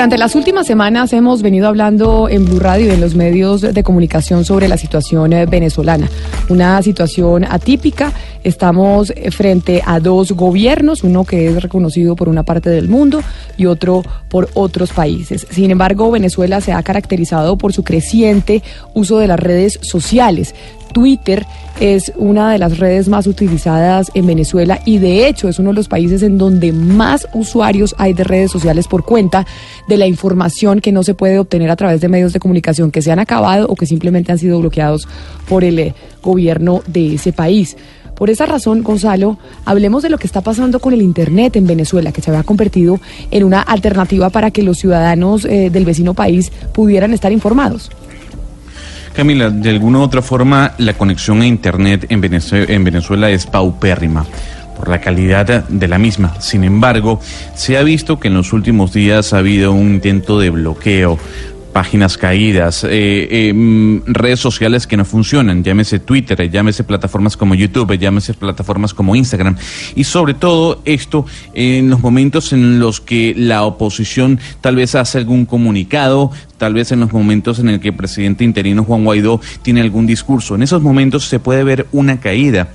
Durante las últimas semanas hemos venido hablando en Blue Radio y en los medios de comunicación sobre la situación eh, venezolana. Una situación atípica. Estamos eh, frente a dos gobiernos, uno que es reconocido por una parte del mundo y otro por otros países. Sin embargo, Venezuela se ha caracterizado por su creciente uso de las redes sociales. Twitter es una de las redes más utilizadas en Venezuela y de hecho es uno de los países en donde más usuarios hay de redes sociales por cuenta de la información que no se puede obtener a través de medios de comunicación que se han acabado o que simplemente han sido bloqueados por el eh, gobierno de ese país. Por esa razón, Gonzalo, hablemos de lo que está pasando con el Internet en Venezuela, que se había convertido en una alternativa para que los ciudadanos eh, del vecino país pudieran estar informados. Camila, de alguna u otra forma, la conexión a Internet en Venezuela, es paupérrima por la calidad de la misma. Sin embargo, se ha visto que en los últimos días ha habido un intento de bloqueo páginas caídas, eh, eh, mm, redes sociales que no funcionan, llámese Twitter, llámese plataformas como YouTube, llámese plataformas como Instagram. Y sobre todo esto en los momentos en los que la oposición tal vez hace algún comunicado, tal vez en los momentos en el que el presidente interino Juan Guaidó tiene algún discurso. En esos momentos se puede ver una caída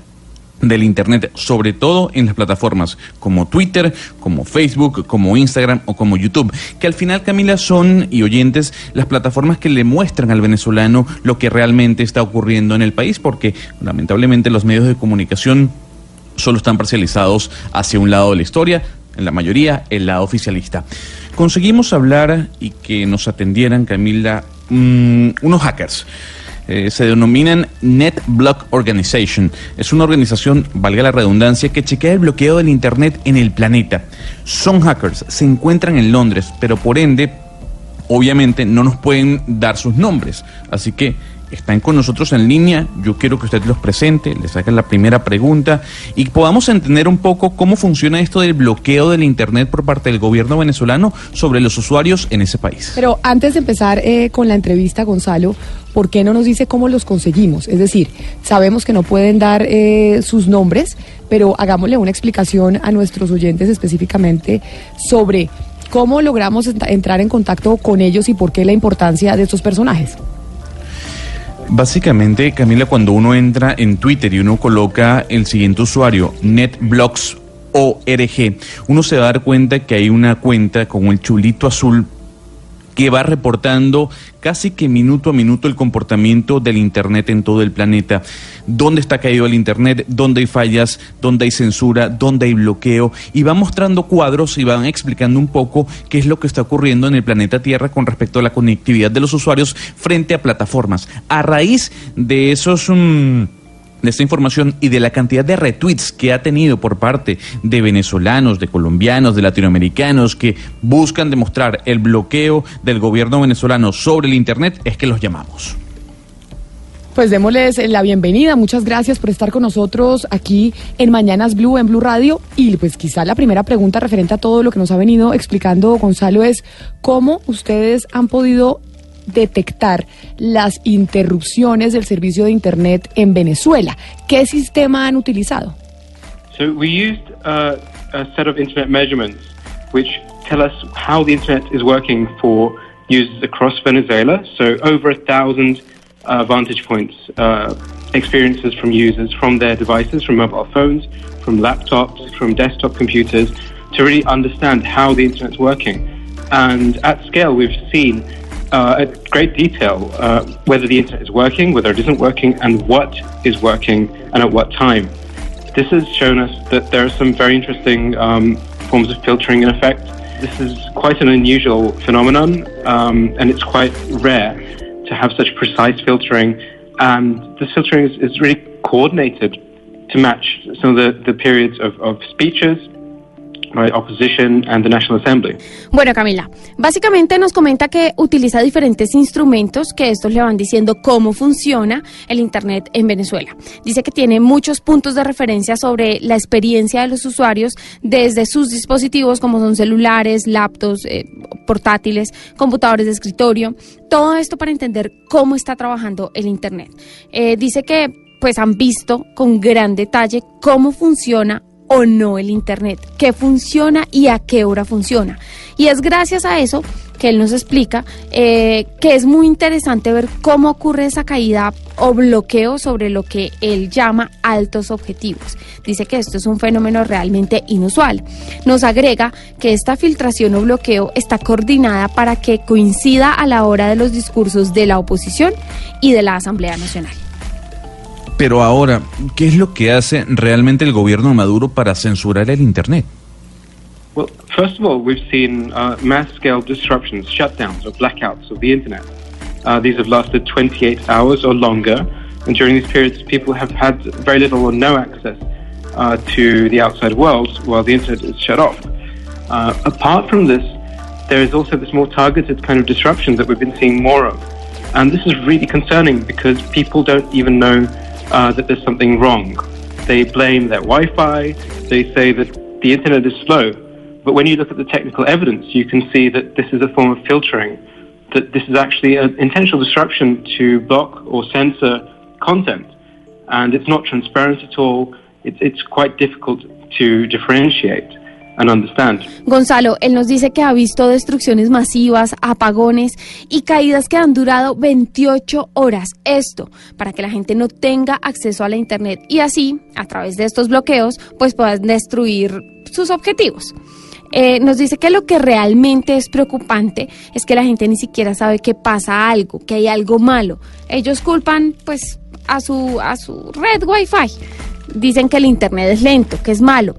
del Internet, sobre todo en las plataformas como Twitter, como Facebook, como Instagram o como YouTube, que al final, Camila, son y oyentes las plataformas que le muestran al venezolano lo que realmente está ocurriendo en el país, porque lamentablemente los medios de comunicación solo están parcializados hacia un lado de la historia, en la mayoría el lado oficialista. Conseguimos hablar y que nos atendieran, Camila, mm, unos hackers eh, se denominan NetBlock Organization. Es una organización, valga la redundancia, que chequea el bloqueo del Internet en el planeta. Son hackers, se encuentran en Londres, pero por ende, obviamente no nos pueden dar sus nombres. Así que están con nosotros en línea. Yo quiero que usted los presente, les haga la primera pregunta y podamos entender un poco cómo funciona esto del bloqueo del Internet por parte del gobierno venezolano sobre los usuarios en ese país. Pero antes de empezar eh, con la entrevista, Gonzalo, ¿por qué no nos dice cómo los conseguimos? Es decir, sabemos que no pueden dar eh, sus nombres, pero hagámosle una explicación a nuestros oyentes específicamente sobre cómo logramos entrar en contacto con ellos y por qué la importancia de estos personajes. Básicamente, Camila, cuando uno entra en Twitter y uno coloca el siguiente usuario, NetBlocks ORG, uno se va a dar cuenta que hay una cuenta con el chulito azul que va reportando casi que minuto a minuto el comportamiento del Internet en todo el planeta. Dónde está caído el Internet, dónde hay fallas, dónde hay censura, dónde hay bloqueo. Y va mostrando cuadros y van explicando un poco qué es lo que está ocurriendo en el planeta Tierra con respecto a la conectividad de los usuarios frente a plataformas. A raíz de esos... Mm, de esta información y de la cantidad de retweets que ha tenido por parte de venezolanos, de colombianos, de latinoamericanos que buscan demostrar el bloqueo del gobierno venezolano sobre el Internet, es que los llamamos. Pues démosles la bienvenida. Muchas gracias por estar con nosotros aquí en Mañanas Blue, en Blue Radio. Y pues quizá la primera pregunta referente a todo lo que nos ha venido explicando Gonzalo es cómo ustedes han podido detectar las interrupciones del servicio de Internet en Venezuela. ¿Qué sistema han utilizado? So we used uh, a set of internet measurements which tell us how the internet is working for users across Venezuela. So over a thousand uh, vantage points, uh, experiences from users from their devices, from mobile phones, from laptops, from desktop computers, to really understand how the internet's working. And at scale, we've seen uh, at great detail uh, whether the internet is working, whether it isn't working, and what is working and at what time. This has shown us that there are some very interesting um, forms of filtering in effect. This is quite an unusual phenomenon, um, and it's quite rare to have such precise filtering. And this filtering is, is really coordinated to match some of the, the periods of, of speeches Bueno, Camila, básicamente nos comenta que utiliza diferentes instrumentos que estos le van diciendo cómo funciona el Internet en Venezuela. Dice que tiene muchos puntos de referencia sobre la experiencia de los usuarios desde sus dispositivos como son celulares, laptops, eh, portátiles, computadores de escritorio, todo esto para entender cómo está trabajando el Internet. Eh, dice que pues han visto con gran detalle cómo funciona o no el Internet, qué funciona y a qué hora funciona. Y es gracias a eso que él nos explica eh, que es muy interesante ver cómo ocurre esa caída o bloqueo sobre lo que él llama altos objetivos. Dice que esto es un fenómeno realmente inusual. Nos agrega que esta filtración o bloqueo está coordinada para que coincida a la hora de los discursos de la oposición y de la Asamblea Nacional. Pero ahora, ¿qué es lo que hace realmente el gobierno de Maduro para censurar el Internet? Well, first of all, we've seen uh, mass scale disruptions, shutdowns, or blackouts of the internet. Uh, these have lasted 28 hours or longer, and during these periods, people have had very little or no access uh, to the outside world while the internet is shut off. Uh, apart from this, there is also this more targeted kind of disruption that we've been seeing more of. And this is really concerning because people don't even know uh, that there's something wrong. They blame their Wi Fi, they say that the internet is slow. But when you look at the technical evidence, you can see that this is a form of filtering, that this is actually an intentional disruption to block or censor content. And it's not transparent at all. It's, it's quite difficult to differentiate. Gonzalo, él nos dice que ha visto destrucciones masivas, apagones y caídas que han durado 28 horas. Esto para que la gente no tenga acceso a la Internet y así, a través de estos bloqueos, pues puedan destruir sus objetivos. Eh, nos dice que lo que realmente es preocupante es que la gente ni siquiera sabe que pasa algo, que hay algo malo. Ellos culpan pues a su, a su red Wi-Fi. Dicen que el Internet es lento, que es malo.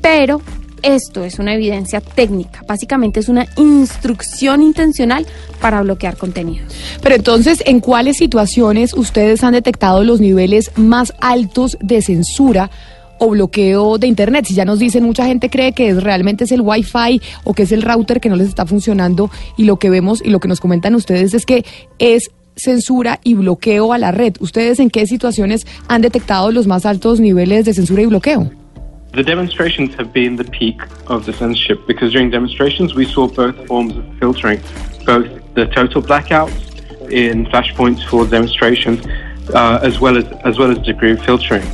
Pero esto es una evidencia técnica, básicamente es una instrucción intencional para bloquear contenidos. Pero entonces, ¿en cuáles situaciones ustedes han detectado los niveles más altos de censura? o bloqueo de internet. Si ya nos dicen, mucha gente cree que es, realmente es el Wi-Fi o que es el router que no les está funcionando y lo que vemos y lo que nos comentan ustedes es que es censura y bloqueo a la red. ¿Ustedes en qué situaciones han detectado los más altos niveles de censura y bloqueo? The demonstrations have been the peak of the censorship because during demonstrations we saw both forms of filtering, both the total blackouts in flashpoints for demonstrations, uh, as well as as well as degree of filtering.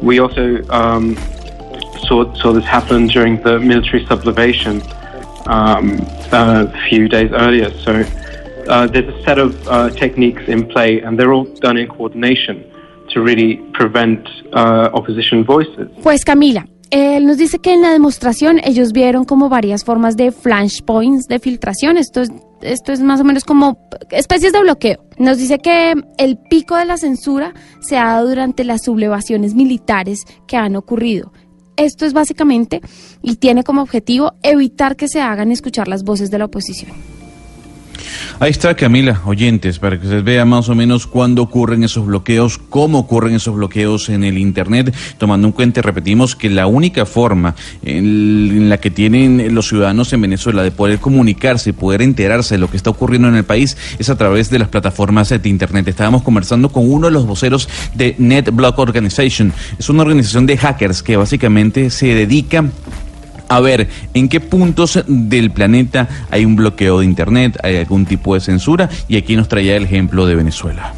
We also um, saw saw this happen during the military sublevation um, a few days earlier. So uh, there's a set of uh, techniques in play, and they're all done in coordination to really prevent uh, opposition voices. Pues Camila, Él nos dice que en la demostración ellos vieron como varias formas de flashpoints de filtración. Esto es, esto es más o menos como especies de bloqueo. Nos dice que el pico de la censura se ha dado durante las sublevaciones militares que han ocurrido. Esto es básicamente y tiene como objetivo evitar que se hagan escuchar las voces de la oposición. Ahí está Camila, oyentes, para que se vea más o menos cuándo ocurren esos bloqueos, cómo ocurren esos bloqueos en el Internet, tomando en cuenta, repetimos, que la única forma en la que tienen los ciudadanos en Venezuela de poder comunicarse y poder enterarse de lo que está ocurriendo en el país es a través de las plataformas de Internet. Estábamos conversando con uno de los voceros de NetBlock Organization. Es una organización de hackers que básicamente se dedica a ver en qué puntos del planeta hay un bloqueo de Internet, hay algún tipo de censura, y aquí nos traía el ejemplo de Venezuela.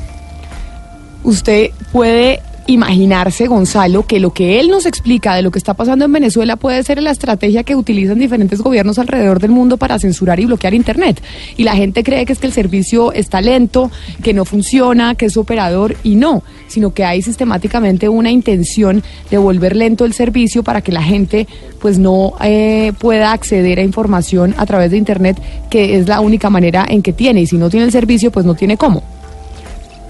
Usted puede imaginarse, Gonzalo, que lo que él nos explica de lo que está pasando en Venezuela puede ser la estrategia que utilizan diferentes gobiernos alrededor del mundo para censurar y bloquear Internet. Y la gente cree que es que el servicio está lento, que no funciona, que es operador, y no, sino que hay sistemáticamente una intención de volver lento el servicio para que la gente pues no eh, pueda acceder a información a través de Internet, que es la única manera en que tiene. Y si no tiene el servicio, pues no tiene cómo.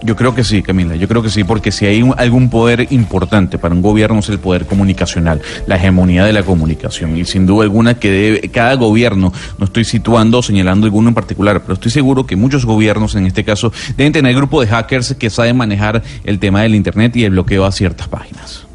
Yo creo que sí, Camila, yo creo que sí, porque si hay algún poder importante para un gobierno es el poder comunicacional, la hegemonía de la comunicación. Y sin duda alguna que debe, cada gobierno, no estoy situando o señalando alguno en particular, pero estoy seguro que muchos gobiernos en este caso deben tener grupo de hackers que saben manejar el tema del Internet y el bloqueo a ciertas páginas.